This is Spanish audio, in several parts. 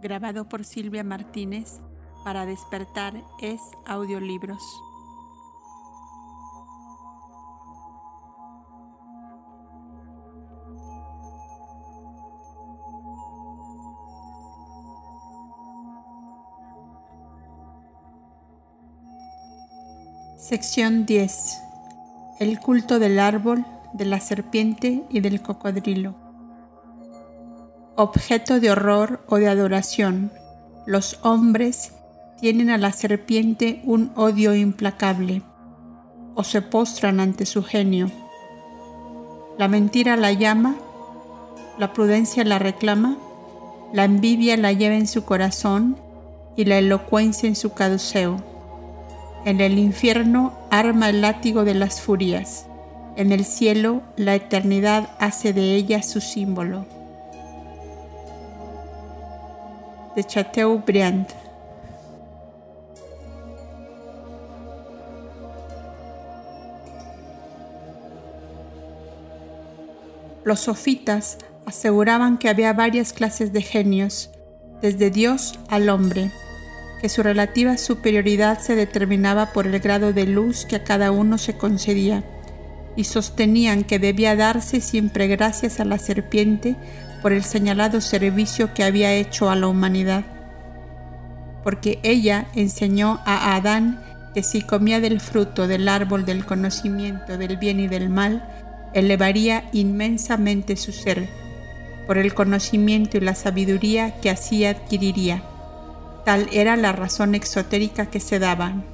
grabado por Silvia Martínez para despertar es audiolibros. Sección 10. El culto del árbol, de la serpiente y del cocodrilo. Objeto de horror o de adoración, los hombres tienen a la serpiente un odio implacable o se postran ante su genio. La mentira la llama, la prudencia la reclama, la envidia la lleva en su corazón y la elocuencia en su caduceo. En el infierno arma el látigo de las furias. En el cielo la eternidad hace de ella su símbolo. De Chateaubriand. Los sofitas aseguraban que había varias clases de genios, desde Dios al hombre, que su relativa superioridad se determinaba por el grado de luz que a cada uno se concedía, y sostenían que debía darse siempre gracias a la serpiente por el señalado servicio que había hecho a la humanidad, porque ella enseñó a Adán que si comía del fruto del árbol del conocimiento del bien y del mal, elevaría inmensamente su ser por el conocimiento y la sabiduría que así adquiriría. Tal era la razón exotérica que se daban.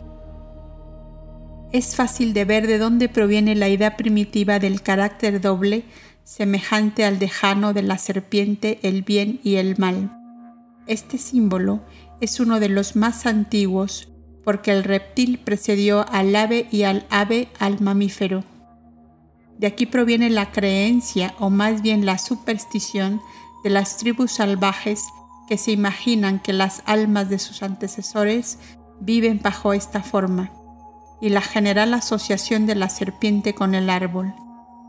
Es fácil de ver de dónde proviene la idea primitiva del carácter doble semejante al dejano de la serpiente, el bien y el mal. Este símbolo es uno de los más antiguos porque el reptil precedió al ave y al ave al mamífero. De aquí proviene la creencia, o más bien la superstición, de las tribus salvajes que se imaginan que las almas de sus antecesores viven bajo esta forma, y la general asociación de la serpiente con el árbol.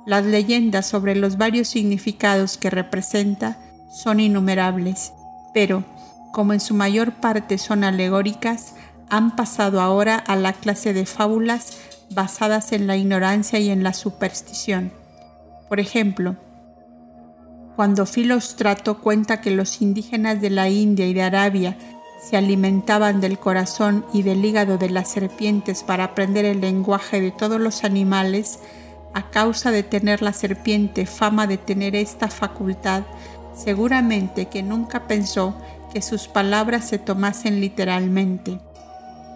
Las leyendas sobre los varios significados que representa son innumerables, pero, como en su mayor parte son alegóricas, han pasado ahora a la clase de fábulas basadas en la ignorancia y en la superstición. Por ejemplo, cuando Filostrato cuenta que los indígenas de la India y de Arabia se alimentaban del corazón y del hígado de las serpientes para aprender el lenguaje de todos los animales, a causa de tener la serpiente fama de tener esta facultad, seguramente que nunca pensó que sus palabras se tomasen literalmente.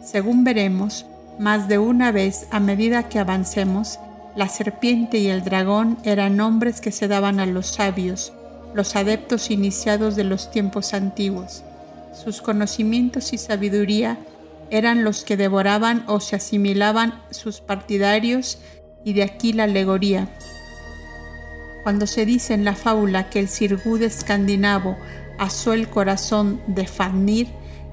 Según veremos, más de una vez, a medida que avancemos, la serpiente y el dragón eran nombres que se daban a los sabios, los adeptos iniciados de los tiempos antiguos. Sus conocimientos y sabiduría eran los que devoraban o se asimilaban sus partidarios y de aquí la alegoría. Cuando se dice en la fábula que el sirgud escandinavo asó el corazón de Fafnir,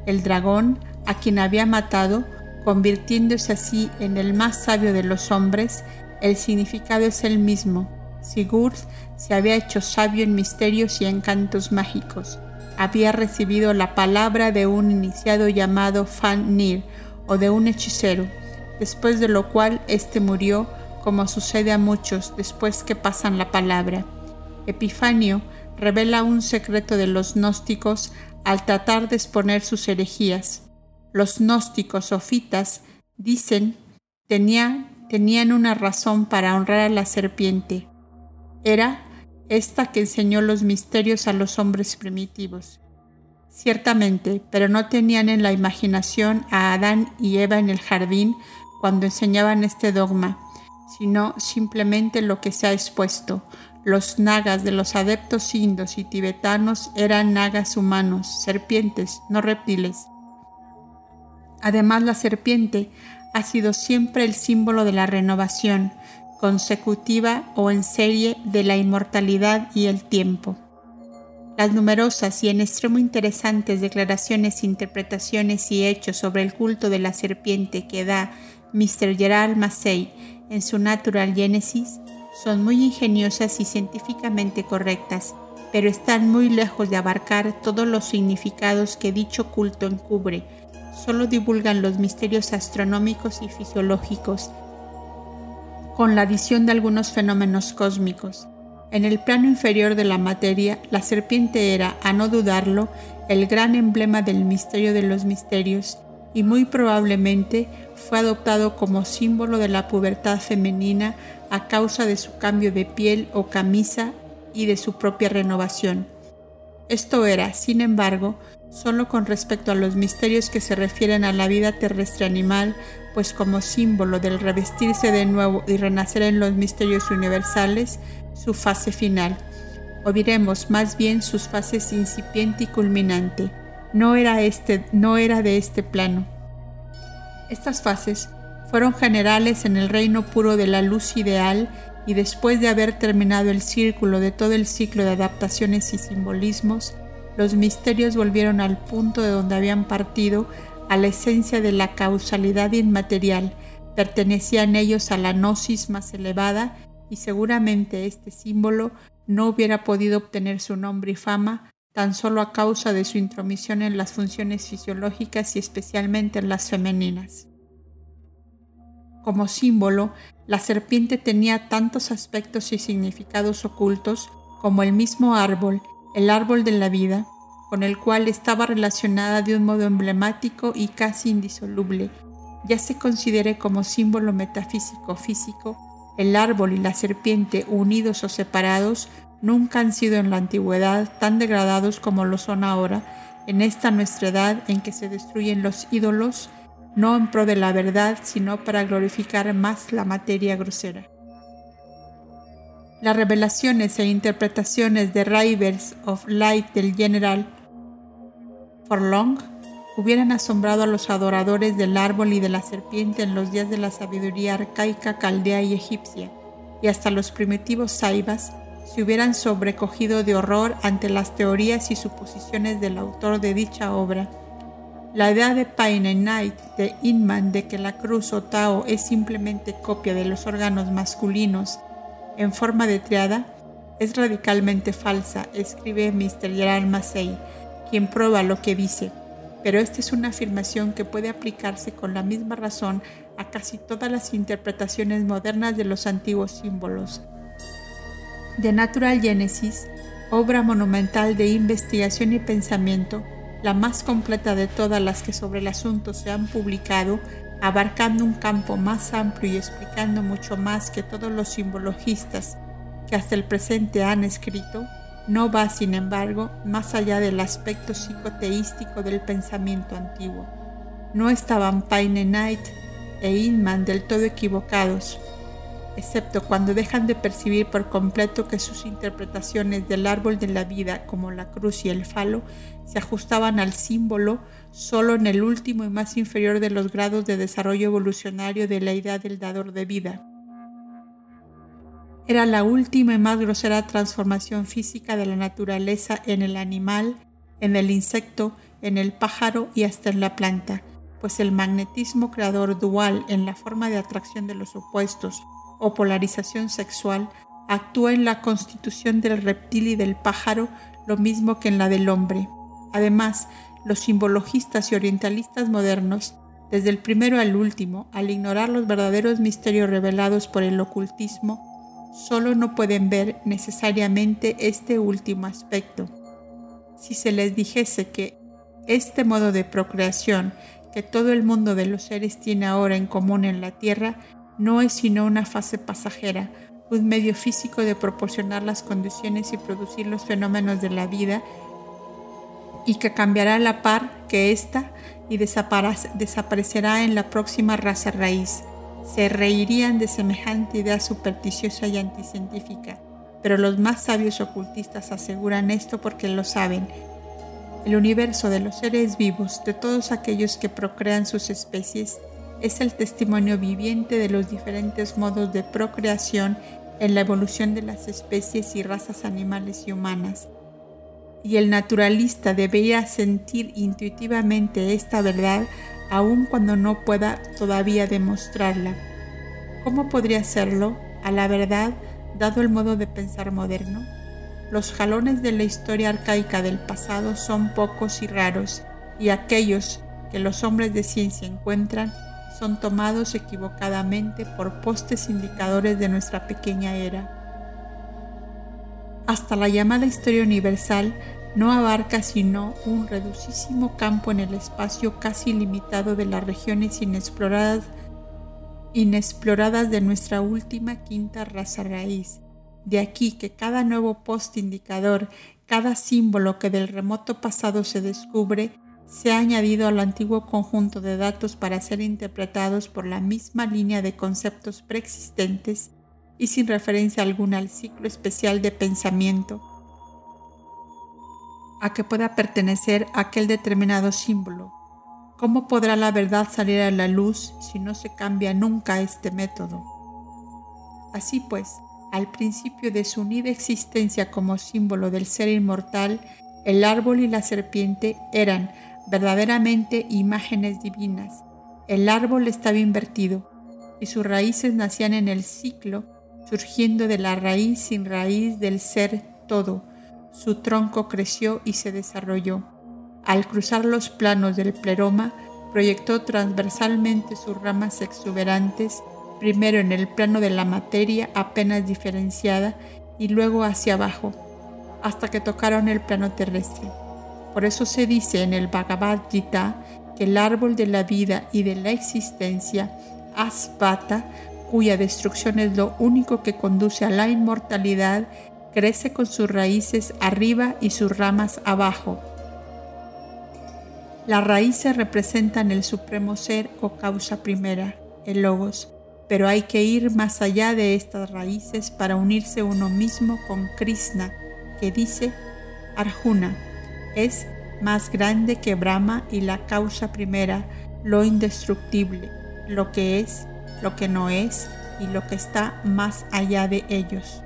el dragón, a quien había matado, convirtiéndose así en el más sabio de los hombres, el significado es el mismo. Sigurd se había hecho sabio en misterios y encantos mágicos. Había recibido la palabra de un iniciado llamado Fanir o de un hechicero, después de lo cual éste murió, como sucede a muchos después que pasan la palabra. Epifanio revela un secreto de los gnósticos al tratar de exponer sus herejías. Los gnósticos sofitas dicen tenía, tenían una razón para honrar a la serpiente. Era esta que enseñó los misterios a los hombres primitivos. Ciertamente, pero no tenían en la imaginación a Adán y Eva en el jardín cuando enseñaban este dogma, sino simplemente lo que se ha expuesto. Los nagas de los adeptos indos y tibetanos eran nagas humanos, serpientes, no reptiles. Además, la serpiente ha sido siempre el símbolo de la renovación consecutiva o en serie de la inmortalidad y el tiempo. Las numerosas y en extremo interesantes declaraciones, interpretaciones y hechos sobre el culto de la serpiente que da Mr. Gerald Massey en su Natural Genesis son muy ingeniosas y científicamente correctas, pero están muy lejos de abarcar todos los significados que dicho culto encubre. Solo divulgan los misterios astronómicos y fisiológicos, con la adición de algunos fenómenos cósmicos. En el plano inferior de la materia, la serpiente era, a no dudarlo, el gran emblema del misterio de los misterios y muy probablemente fue adoptado como símbolo de la pubertad femenina a causa de su cambio de piel o camisa y de su propia renovación. Esto era, sin embargo, solo con respecto a los misterios que se refieren a la vida terrestre animal, pues como símbolo del revestirse de nuevo y renacer en los misterios universales, su fase final, o diremos más bien sus fases incipiente y culminante. No era, este, no era de este plano. Estas fases fueron generales en el reino puro de la luz ideal y después de haber terminado el círculo de todo el ciclo de adaptaciones y simbolismos, los misterios volvieron al punto de donde habían partido, a la esencia de la causalidad inmaterial, pertenecían ellos a la gnosis más elevada y seguramente este símbolo no hubiera podido obtener su nombre y fama tan solo a causa de su intromisión en las funciones fisiológicas y especialmente en las femeninas. Como símbolo, la serpiente tenía tantos aspectos y significados ocultos como el mismo árbol, el árbol de la vida, con el cual estaba relacionada de un modo emblemático y casi indisoluble, ya se considere como símbolo metafísico físico, el árbol y la serpiente unidos o separados nunca han sido en la antigüedad tan degradados como lo son ahora, en esta nuestra edad en que se destruyen los ídolos, no en pro de la verdad, sino para glorificar más la materia grosera. Las revelaciones e interpretaciones de Rivers of Light del general Forlong hubieran asombrado a los adoradores del árbol y de la serpiente en los días de la sabiduría arcaica caldea y egipcia, y hasta los primitivos saibas se hubieran sobrecogido de horror ante las teorías y suposiciones del autor de dicha obra. La idea de Paine Knight de Inman de que la cruz o Tao es simplemente copia de los órganos masculinos en forma de triada es radicalmente falsa, escribe Mr. Gerald Massey, quien prueba lo que dice. Pero esta es una afirmación que puede aplicarse con la misma razón a casi todas las interpretaciones modernas de los antiguos símbolos. The Natural Genesis, obra monumental de investigación y pensamiento, la más completa de todas las que sobre el asunto se han publicado, abarcando un campo más amplio y explicando mucho más que todos los simbologistas que hasta el presente han escrito, no va, sin embargo, más allá del aspecto psicoteístico del pensamiento antiguo. No estaban Paine Knight e Inman del todo equivocados excepto cuando dejan de percibir por completo que sus interpretaciones del árbol de la vida, como la cruz y el falo, se ajustaban al símbolo solo en el último y más inferior de los grados de desarrollo evolucionario de la idea del dador de vida. Era la última y más grosera transformación física de la naturaleza en el animal, en el insecto, en el pájaro y hasta en la planta, pues el magnetismo creador dual en la forma de atracción de los opuestos, o polarización sexual actúa en la constitución del reptil y del pájaro lo mismo que en la del hombre. Además, los simbologistas y orientalistas modernos, desde el primero al último, al ignorar los verdaderos misterios revelados por el ocultismo, solo no pueden ver necesariamente este último aspecto. Si se les dijese que este modo de procreación que todo el mundo de los seres tiene ahora en común en la Tierra no es sino una fase pasajera, un medio físico de proporcionar las condiciones y producir los fenómenos de la vida y que cambiará a la par que ésta y desaparecerá en la próxima raza raíz. Se reirían de semejante idea supersticiosa y anticientífica, pero los más sabios ocultistas aseguran esto porque lo saben. El universo de los seres vivos, de todos aquellos que procrean sus especies, es el testimonio viviente de los diferentes modos de procreación en la evolución de las especies y razas animales y humanas. Y el naturalista debería sentir intuitivamente esta verdad aun cuando no pueda todavía demostrarla. ¿Cómo podría hacerlo, a la verdad, dado el modo de pensar moderno? los jalones de la historia arcaica del pasado son pocos y raros, y aquellos que los hombres de ciencia encuentran son tomados equivocadamente por postes indicadores de nuestra pequeña era. Hasta la llamada historia universal no abarca sino un reducísimo campo en el espacio casi limitado de las regiones inexploradas, inexploradas de nuestra última quinta raza raíz. De aquí que cada nuevo post indicador, cada símbolo que del remoto pasado se descubre, se ha añadido al antiguo conjunto de datos para ser interpretados por la misma línea de conceptos preexistentes y sin referencia alguna al ciclo especial de pensamiento a que pueda pertenecer aquel determinado símbolo. ¿Cómo podrá la verdad salir a la luz si no se cambia nunca este método? Así pues, al principio de su unida existencia como símbolo del ser inmortal, el árbol y la serpiente eran verdaderamente imágenes divinas. El árbol estaba invertido y sus raíces nacían en el ciclo, surgiendo de la raíz sin raíz del ser todo. Su tronco creció y se desarrolló. Al cruzar los planos del pleroma, proyectó transversalmente sus ramas exuberantes, primero en el plano de la materia apenas diferenciada y luego hacia abajo, hasta que tocaron el plano terrestre. Por eso se dice en el Bhagavad Gita que el árbol de la vida y de la existencia, Asvata, cuya destrucción es lo único que conduce a la inmortalidad, crece con sus raíces arriba y sus ramas abajo. Las raíces representan el supremo ser o causa primera, el logos, pero hay que ir más allá de estas raíces para unirse uno mismo con Krishna, que dice Arjuna es más grande que Brahma y la causa primera, lo indestructible, lo que es, lo que no es y lo que está más allá de ellos.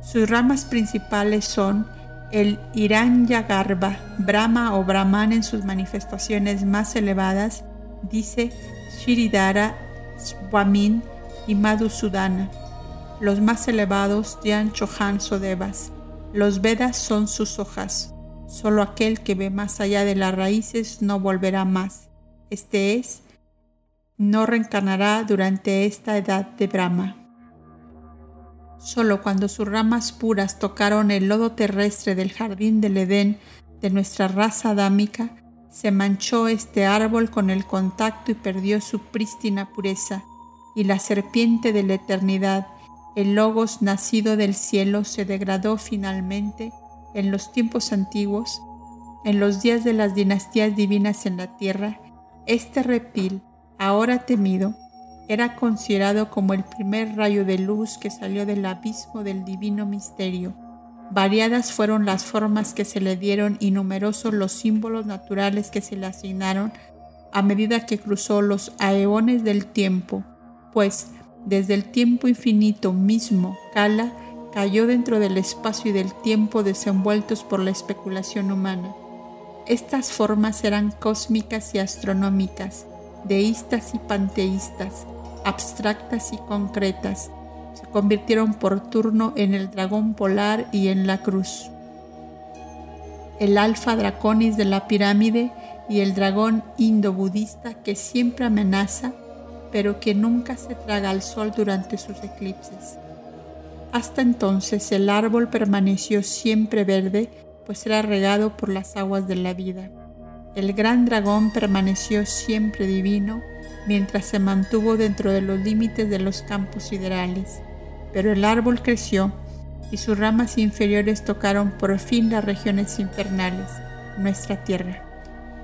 Sus ramas principales son el Garbha, Brahma o Brahman en sus manifestaciones más elevadas, dice Shiridara, Swamin y Madhusudana. Los más elevados, Jan Chohan Sodevas. Los Vedas son sus hojas. Solo aquel que ve más allá de las raíces no volverá más. Este es, no reencarnará durante esta edad de Brahma. Solo cuando sus ramas puras tocaron el lodo terrestre del jardín del Edén de nuestra raza adámica, se manchó este árbol con el contacto y perdió su prístina pureza, y la serpiente de la eternidad el logos nacido del cielo se degradó finalmente en los tiempos antiguos, en los días de las dinastías divinas en la tierra, este reptil, ahora temido, era considerado como el primer rayo de luz que salió del abismo del divino misterio. Variadas fueron las formas que se le dieron y numerosos los símbolos naturales que se le asignaron a medida que cruzó los aeones del tiempo, pues desde el tiempo infinito mismo, Kala cayó dentro del espacio y del tiempo desenvueltos por la especulación humana. Estas formas eran cósmicas y astronómicas, deístas y panteístas, abstractas y concretas. Se convirtieron por turno en el dragón polar y en la cruz. El alfa draconis de la pirámide y el dragón indo-budista que siempre amenaza pero que nunca se traga al sol durante sus eclipses. Hasta entonces el árbol permaneció siempre verde, pues era regado por las aguas de la vida. El gran dragón permaneció siempre divino, mientras se mantuvo dentro de los límites de los campos siderales. Pero el árbol creció y sus ramas inferiores tocaron por fin las regiones infernales, nuestra tierra.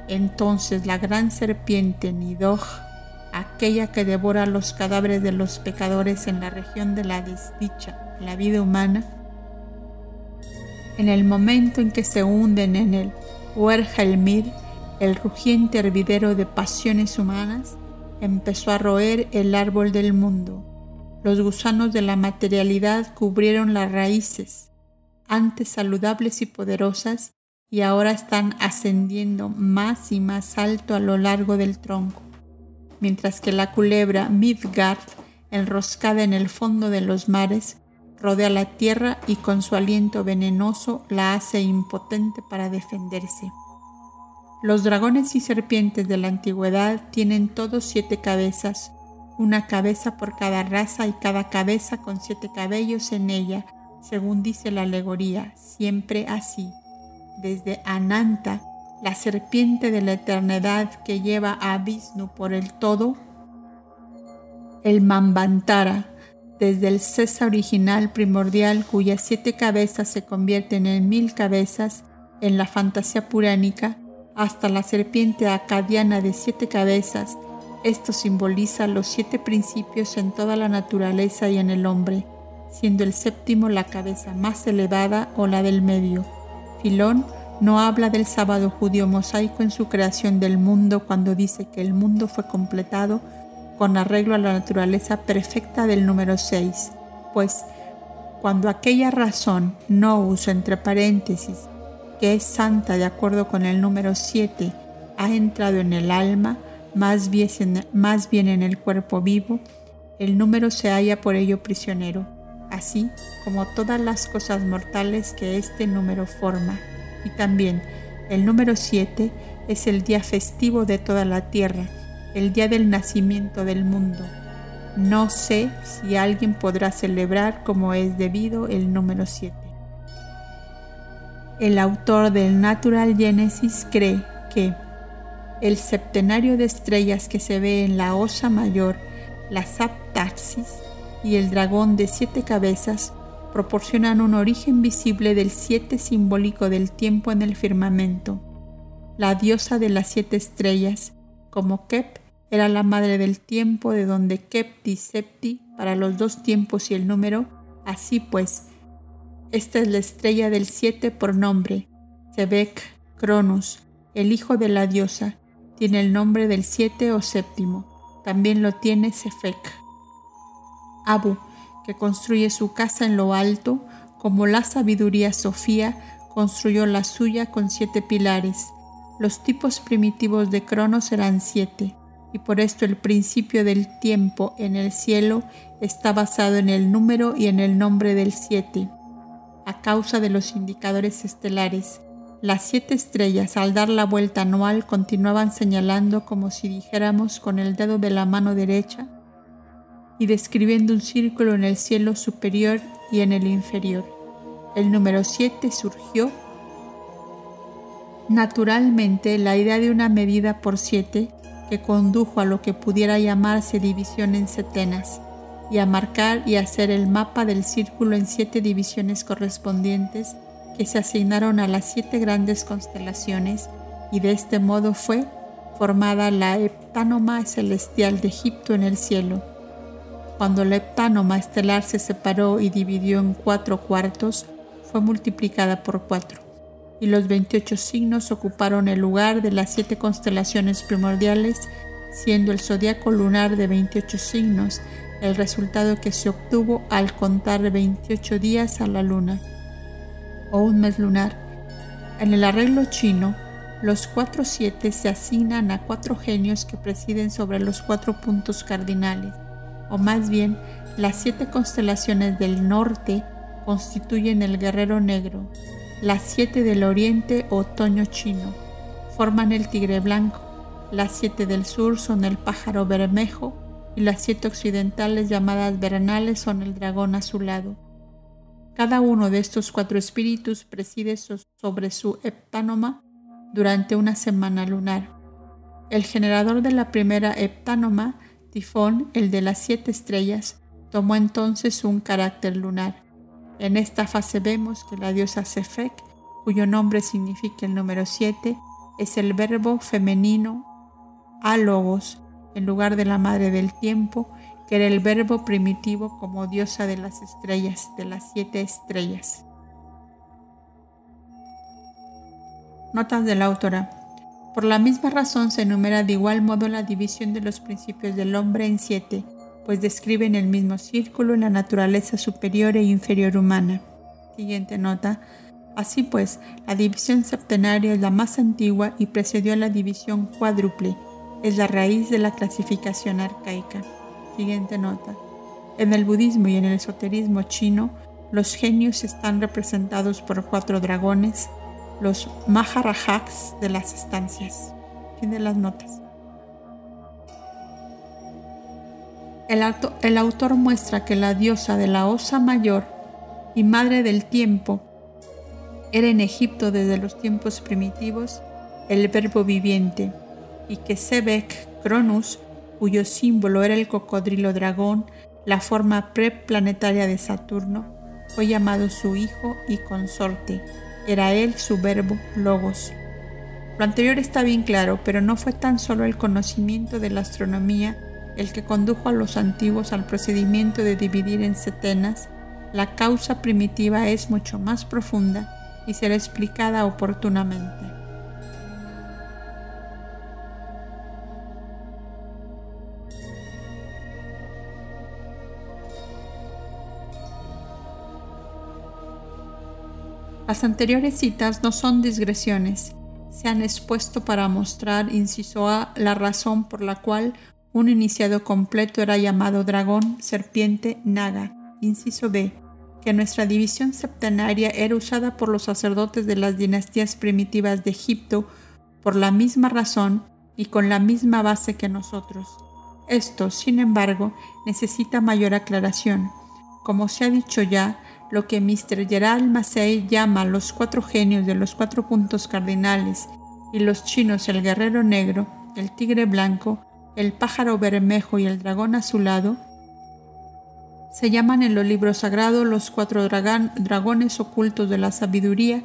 Entonces la gran serpiente Nidoj aquella que devora los cadáveres de los pecadores en la región de la desdicha, la vida humana, en el momento en que se hunden en el Huergelmir, el rugiente hervidero de pasiones humanas, empezó a roer el árbol del mundo. Los gusanos de la materialidad cubrieron las raíces, antes saludables y poderosas, y ahora están ascendiendo más y más alto a lo largo del tronco mientras que la culebra Midgard, enroscada en el fondo de los mares, rodea la tierra y con su aliento venenoso la hace impotente para defenderse. Los dragones y serpientes de la antigüedad tienen todos siete cabezas, una cabeza por cada raza y cada cabeza con siete cabellos en ella, según dice la alegoría, siempre así. Desde Ananta, la serpiente de la eternidad que lleva a Vishnu por el todo, el Mambantara, desde el César original primordial cuyas siete cabezas se convierten en mil cabezas en la fantasía puránica, hasta la serpiente acadiana de siete cabezas. Esto simboliza los siete principios en toda la naturaleza y en el hombre, siendo el séptimo la cabeza más elevada o la del medio. Filón no habla del sábado judío mosaico en su creación del mundo cuando dice que el mundo fue completado con arreglo a la naturaleza perfecta del número 6, pues cuando aquella razón no uso entre paréntesis que es santa de acuerdo con el número 7 ha entrado en el alma, más bien, más bien en el cuerpo vivo, el número se halla por ello prisionero, así como todas las cosas mortales que este número forma. Y también el número 7 es el día festivo de toda la tierra, el día del nacimiento del mundo. No sé si alguien podrá celebrar como es debido el número 7. El autor del Natural Genesis cree que el septenario de estrellas que se ve en la Osa Mayor, la Saptaxis y el dragón de siete cabezas proporcionan un origen visible del siete simbólico del tiempo en el firmamento. La diosa de las siete estrellas, como Kep, era la madre del tiempo, de donde Kepti Septi para los dos tiempos y el número. Así pues, esta es la estrella del siete por nombre. Sebek, Cronus, el hijo de la diosa, tiene el nombre del siete o séptimo. También lo tiene Sefek. Abu, que construye su casa en lo alto, como la sabiduría Sofía, construyó la suya con siete pilares. Los tipos primitivos de Cronos eran siete y por esto el principio del tiempo en el cielo está basado en el número y en el nombre del siete. A causa de los indicadores estelares, las siete estrellas al dar la vuelta anual continuaban señalando como si dijéramos con el dedo de la mano derecha y describiendo un círculo en el cielo superior y en el inferior. El número siete surgió naturalmente la idea de una medida por siete que condujo a lo que pudiera llamarse división en setenas y a marcar y hacer el mapa del círculo en siete divisiones correspondientes que se asignaron a las siete grandes constelaciones y de este modo fue formada la heptánoma celestial de Egipto en el cielo. Cuando la heptánoma estelar se separó y dividió en cuatro cuartos, fue multiplicada por cuatro y los 28 signos ocuparon el lugar de las siete constelaciones primordiales, siendo el zodiaco lunar de 28 signos el resultado que se obtuvo al contar 28 días a la luna, o un mes lunar. En el arreglo chino, los cuatro siete se asignan a cuatro genios que presiden sobre los cuatro puntos cardinales, o más bien las siete constelaciones del norte constituyen el guerrero negro, las siete del oriente, otoño chino, forman el tigre blanco. Las siete del sur son el pájaro bermejo y las siete occidentales llamadas vernales son el dragón azulado. Cada uno de estos cuatro espíritus preside sobre su heptánoma durante una semana lunar. El generador de la primera heptánoma, Tifón, el de las siete estrellas, tomó entonces un carácter lunar. En esta fase vemos que la diosa Sefek, cuyo nombre significa el número 7, es el verbo femenino álogos en lugar de la madre del tiempo, que era el verbo primitivo como diosa de las estrellas, de las siete estrellas. Notas de la autora. Por la misma razón se enumera de igual modo la división de los principios del hombre en siete, pues describen el mismo círculo en la naturaleza superior e inferior humana. Siguiente nota. Así pues, la división septenaria es la más antigua y precedió a la división cuádruple. Es la raíz de la clasificación arcaica. Siguiente nota. En el budismo y en el esoterismo chino, Los genios están representados por cuatro dragones, los Maharajaks de las estancias. De las notas. El, el autor muestra que la diosa de la Osa Mayor y madre del tiempo era en Egipto desde los tiempos primitivos el verbo viviente y que Sebek Cronus, cuyo símbolo era el cocodrilo dragón, la forma preplanetaria de Saturno, fue llamado su hijo y consorte. Era él su verbo logos. Lo anterior está bien claro, pero no fue tan solo el conocimiento de la astronomía el que condujo a los antiguos al procedimiento de dividir en setenas, la causa primitiva es mucho más profunda y será explicada oportunamente. Las anteriores citas no son digresiones, se han expuesto para mostrar, inciso A, la razón por la cual un iniciado completo era llamado dragón, serpiente, naga. Inciso B, que nuestra división septenaria era usada por los sacerdotes de las dinastías primitivas de Egipto por la misma razón y con la misma base que nosotros. Esto, sin embargo, necesita mayor aclaración. Como se ha dicho ya, lo que Mr. Gerald Massey llama los cuatro genios de los cuatro puntos cardinales y los chinos el guerrero negro, el tigre blanco, el pájaro bermejo y el dragón azulado, se llaman en los libros sagrados los cuatro dragones ocultos de la sabiduría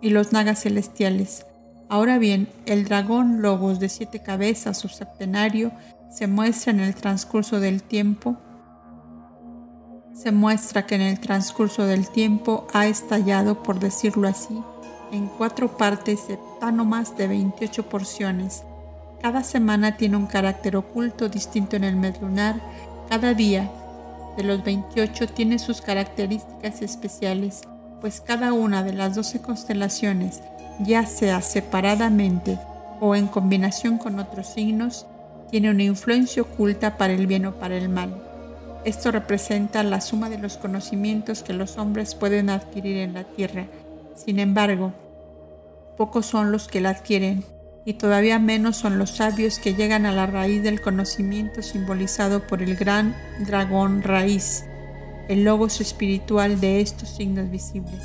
y los nagas celestiales. Ahora bien, el dragón logos de siete cabezas o septenario se muestra en el transcurso del tiempo se muestra que en el transcurso del tiempo ha estallado, por decirlo así, en cuatro partes septánomas de 28 porciones. Cada semana tiene un carácter oculto distinto en el mes lunar. Cada día de los 28 tiene sus características especiales, pues cada una de las 12 constelaciones, ya sea separadamente o en combinación con otros signos, tiene una influencia oculta para el bien o para el mal. Esto representa la suma de los conocimientos que los hombres pueden adquirir en la tierra. Sin embargo, pocos son los que la adquieren y todavía menos son los sabios que llegan a la raíz del conocimiento simbolizado por el gran dragón raíz, el logos espiritual de estos signos visibles.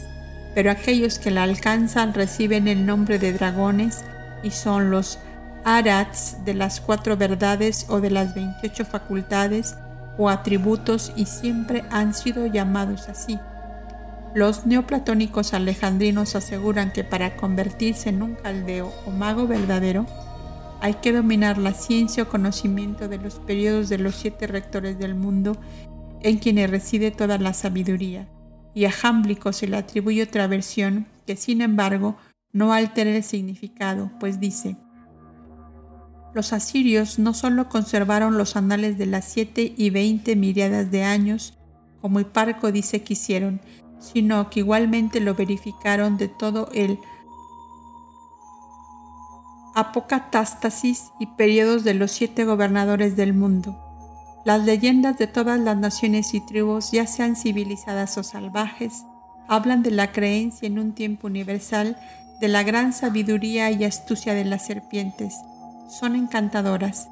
Pero aquellos que la alcanzan reciben el nombre de dragones y son los arats de las cuatro verdades o de las 28 facultades o atributos y siempre han sido llamados así. Los neoplatónicos alejandrinos aseguran que para convertirse en un caldeo o mago verdadero, hay que dominar la ciencia o conocimiento de los periodos de los siete rectores del mundo en quienes reside toda la sabiduría. Y a Jámblico se le atribuye otra versión que sin embargo no altera el significado, pues dice, los asirios no solo conservaron los anales de las siete y veinte miriadas de años, como Hiparco dice que hicieron, sino que igualmente lo verificaron de todo el apocatástasis y periodos de los siete gobernadores del mundo. Las leyendas de todas las naciones y tribus, ya sean civilizadas o salvajes, hablan de la creencia en un tiempo universal de la gran sabiduría y astucia de las serpientes, son encantadoras,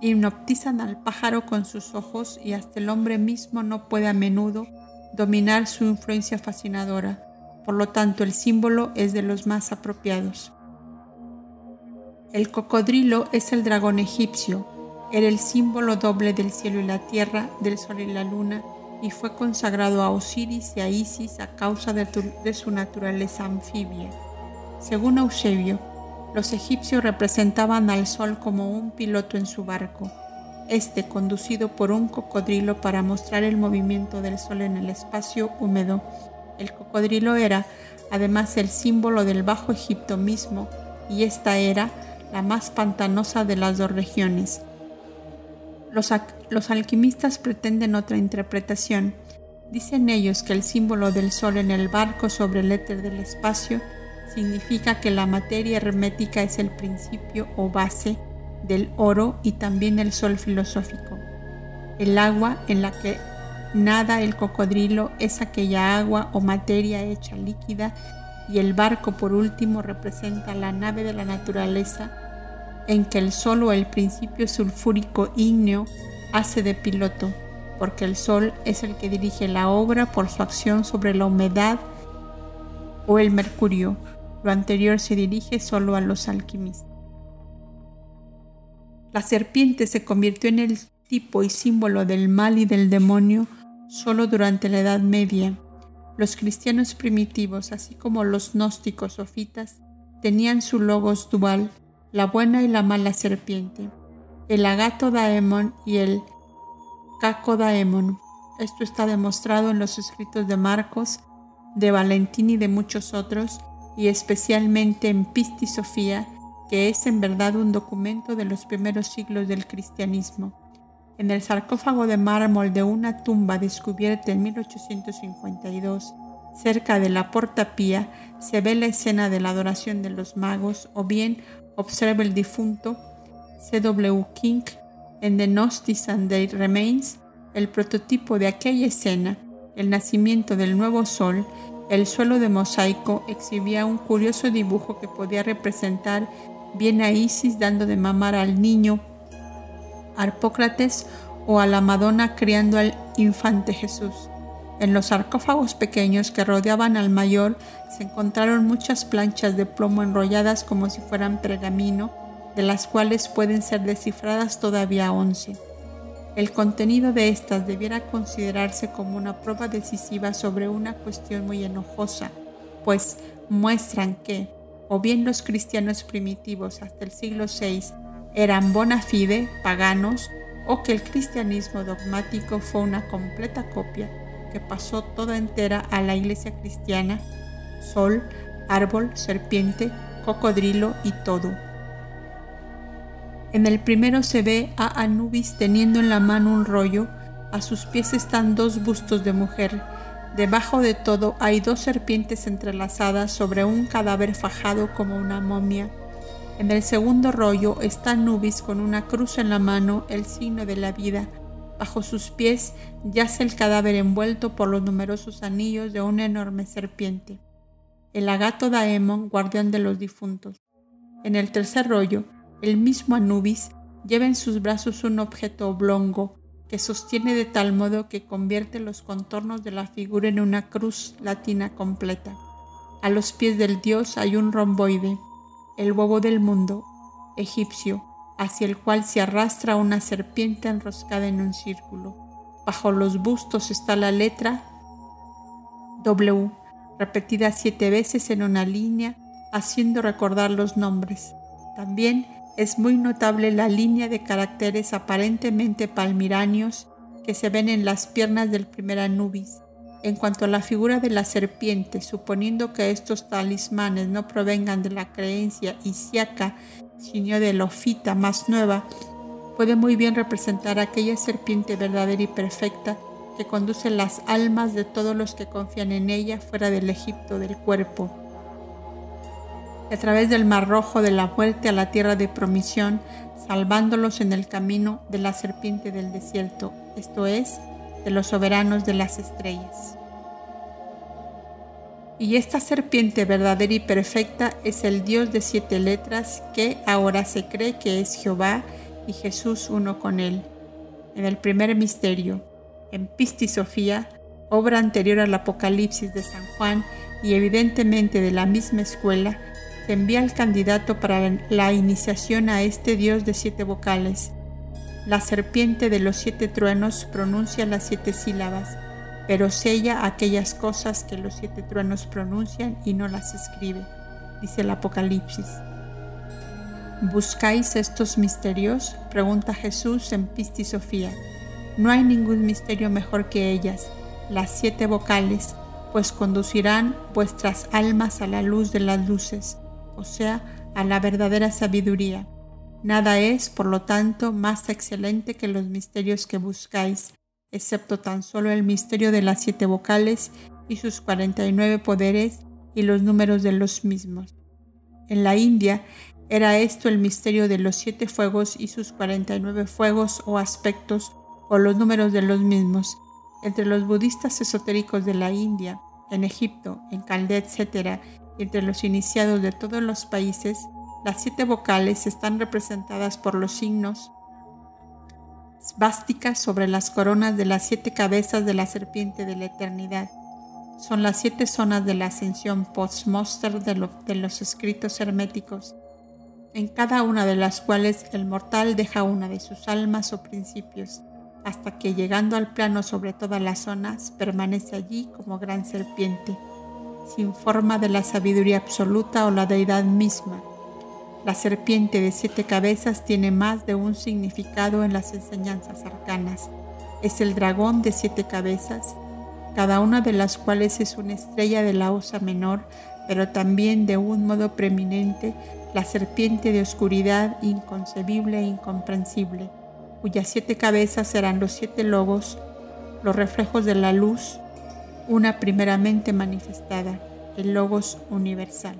hipnotizan al pájaro con sus ojos y hasta el hombre mismo no puede a menudo dominar su influencia fascinadora, por lo tanto el símbolo es de los más apropiados. El cocodrilo es el dragón egipcio, era el símbolo doble del cielo y la tierra, del sol y la luna, y fue consagrado a Osiris y a Isis a causa de, su naturaleza anfibia. Según Eusebio, los egipcios representaban al sol como un piloto en su barco, este conducido por un cocodrilo para mostrar el movimiento del sol en el espacio húmedo. El cocodrilo era además el símbolo del Bajo Egipto mismo y esta era la más pantanosa de las dos regiones. Los, los, alquimistas pretenden otra interpretación. Dicen ellos que el símbolo del sol en el barco sobre el éter del espacio significa que la materia hermética es el principio o base del oro y también el sol filosófico. El agua en la que Nada el cocodrilo es aquella agua o materia hecha líquida y el barco por último representa la nave de la naturaleza en que el sol o el principio sulfúrico ígneo hace de piloto, porque el sol es el que dirige la obra por su acción sobre la humedad o el mercurio. Lo anterior se dirige solo a los alquimistas. La serpiente se convirtió en el tipo y símbolo del mal y del demonio solo durante la Edad Media. Los cristianos primitivos, así como los gnósticos sofitas, tenían su logos dual, la buena y la mala serpiente, el agato daemon y el caco daemon. Esto está demostrado en los escritos de Marcos, de Valentín y de muchos otros, y especialmente en Pisti Sofía, que es en verdad un documento de los primeros siglos del cristianismo. En el sarcófago de mármol de una tumba descubierta en 1852, cerca de la Porta Pía, se ve la escena de la adoración de los magos, o bien observa el difunto C.W. King en The Gnostics and Their Remains, el prototipo de aquella escena, el nacimiento del nuevo sol, el suelo de mosaico exhibía un curioso dibujo que podía representar bien a Isis dando de mamar al niño Arpócrates o a la Madonna criando al infante Jesús. En los sarcófagos pequeños que rodeaban al mayor se encontraron muchas planchas de plomo enrolladas como si fueran pergamino, de las cuales pueden ser descifradas todavía once. El contenido de estas debiera considerarse como una prueba decisiva sobre una cuestión muy enojosa, pues muestran que, o bien los cristianos primitivos hasta el siglo VI eran bona fide, paganos, o que el cristianismo dogmático fue una completa copia que pasó toda entera a la iglesia cristiana, sol, árbol, serpiente, cocodrilo y todo. En el primero se ve a Anubis teniendo en la mano un rollo, a sus pies están dos bustos de mujer, debajo de todo hay dos serpientes entrelazadas sobre un cadáver fajado como una momia. En el segundo rollo está Anubis con una cruz en la mano, el signo de la vida. Bajo sus pies yace el cadáver envuelto por los numerosos anillos de una enorme serpiente. El agato Daemon, guardián de los difuntos. En el tercer rollo el mismo Anubis lleva en sus brazos un objeto oblongo que sostiene de tal modo que convierte los contornos de la figura en una cruz latina completa. A los pies del dios hay un romboide, el huevo del mundo, egipcio, hacia el cual se arrastra una serpiente enroscada en un círculo. Bajo los bustos está la letra W, repetida siete veces en una línea, haciendo recordar los nombres. También es muy notable la línea de caracteres aparentemente palmiraños que se ven en las piernas del primer Anubis. En cuanto a la figura de la serpiente, suponiendo que estos talismanes no provengan de la creencia isiaca, sino de la más nueva, puede muy bien representar aquella serpiente verdadera y perfecta que conduce las almas de todos los que confían en ella fuera del Egipto del cuerpo a través del mar rojo de la muerte a la tierra de promisión, salvándolos en el camino de la serpiente del desierto, esto es, de los soberanos de las estrellas. Y esta serpiente verdadera y perfecta es el Dios de siete letras que ahora se cree que es Jehová y Jesús uno con él. En el primer misterio, en Pisti Sofía, obra anterior al Apocalipsis de San Juan y evidentemente de la misma escuela, envía al candidato para la iniciación a este dios de siete vocales. La serpiente de los siete truenos pronuncia las siete sílabas, pero sella aquellas cosas que los siete truenos pronuncian y no las escribe, dice el Apocalipsis. ¿Buscáis estos misterios? pregunta Jesús en Pisti Sofía. No hay ningún misterio mejor que ellas, las siete vocales, pues conducirán vuestras almas a la luz de las luces o sea, a la verdadera sabiduría. Nada es, por lo tanto, más excelente que los misterios que buscáis, excepto tan solo el misterio de las siete vocales y sus 49 poderes y los números de los mismos. En la India era esto el misterio de los siete fuegos y sus 49 fuegos o aspectos o los números de los mismos, Entre los budistas esotéricos de la India, en Egipto, en Caldea, etc., entre los iniciados de todos los países, las siete vocales están representadas por los signos svásticas sobre las coronas de las siete cabezas de la serpiente de la eternidad. Son las siete zonas de la ascensión post-monster de, de los escritos herméticos, en cada una de las cuales el mortal deja una de sus almas o principios, hasta que llegando al plano sobre todas las zonas permanece allí como gran serpiente, sin forma de la sabiduría absoluta o la deidad misma la serpiente de siete cabezas tiene más de un significado en las enseñanzas arcanas. Es el dragón de siete cabezas, cada una de las cuales es una estrella de la osa menor, pero también de un modo preeminente la serpiente de oscuridad inconcebible e incomprensible, cuyas siete cabezas serán los siete logos, los reflejos de la luz, una primeramente manifestada, el logos universal.